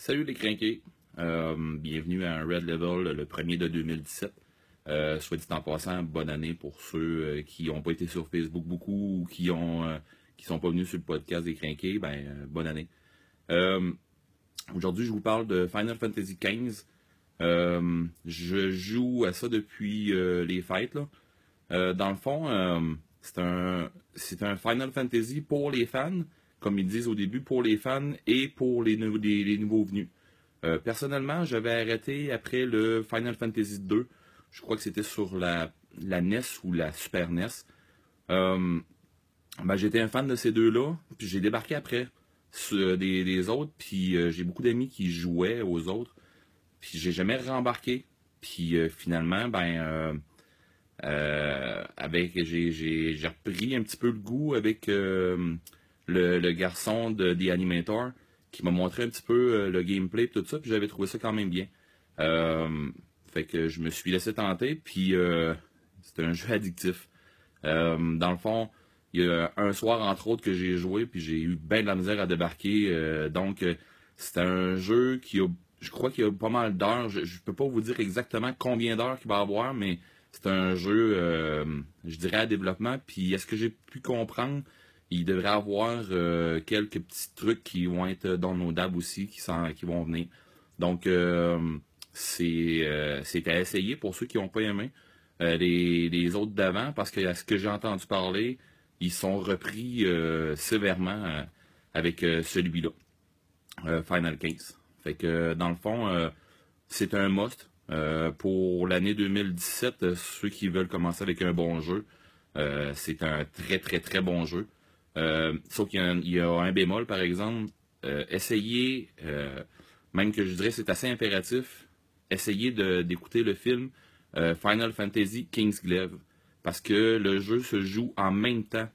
Salut les crinqués, euh, bienvenue à Red Level, le premier de 2017. Euh, soit dit en passant, bonne année pour ceux euh, qui n'ont pas été sur Facebook beaucoup ou qui ont sont pas venus sur le podcast des crinqués, ben bonne année. Aujourd'hui, je vous parle de Final Fantasy XV. je joue à ça depuis les fêtes. dans le fond, c'est un c'est un Final Fantasy pour les fans comme ils disent au début, pour les fans et pour les, nouveaux venus. Euh, personnellement, j'avais arrêté après le Final Fantasy II. Je crois que c'était sur la, la, NES ou la Super NES. Euh, ben, j'étais un fan de ces deux-là, puis j'ai débarqué après des, autres, puis euh, j'ai beaucoup d'amis qui jouaient aux autres, puis j'ai jamais rembarqué. Puis finalement, ben, avec j'ai repris un petit peu le goût avec le, garçon de The Animator, qui m'a montré un petit peu euh, le gameplay et tout ça, puis j'avais trouvé ça quand même bien. Euh, fait que je me suis laissé tenter, puis euh, c'était un jeu addictif. dans le fond, il y a un soir, entre autres, que j'ai joué, puis j'ai eu bien de la misère à débarquer. donc, c'est un jeu qui a, je crois qu'il y a pas mal d'heures. Je, ne peux pas vous dire exactement combien d'heures qu'il va avoir, mais c'est un jeu, je dirais, à développement. Puis, est-ce que j'ai pu comprendre il devrait avoir euh, quelques petits trucs qui vont être downloadables aussi, qui, vont venir. Donc, euh, euh, c'est à essayer pour ceux qui n'ont pas aimé. Les, autres d'avant, parce que à ce que j'ai entendu parler, ils sont repris sévèrement avec celui-là, Final 15. Fait que, dans le fond, c'est un must. pour l'année 2017, ceux qui veulent commencer avec un bon jeu, c'est un très très très bon jeu. Euh, sauf qu'il y, a un bémol, par exemple. Euh, essayez, euh, même que je dirais c'est assez impératif, essayez d'écouter le film Final Fantasy King's Glaive. Parce que le jeu se joue en même temps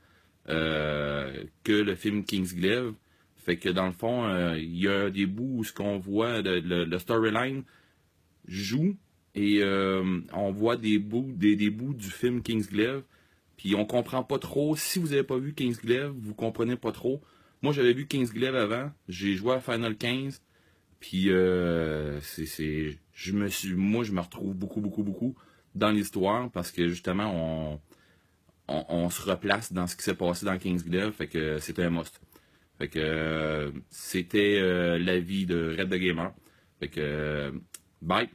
que le film King's Glaive. Fait que dans le fond, il y a des bouts où ce qu'on voit, le, storyline joue et on voit des bouts, des, des bouts du film King's Glaive puis on comprend pas trop. Si vous n'avez pas vu Kingsglaive, vous comprenez pas trop. Moi, j'avais vu Kingsglaive avant. J'ai joué à Final 15. Puis euh, c'est, je me suis, moi, je me retrouve beaucoup, beaucoup, beaucoup dans l'histoire parce que justement, on, on, se replace dans ce qui s'est passé dans Kingsglaive. Fait que c'était un must. Fait que euh, c'était euh, la vie de Red the Gamer. Fait que bye.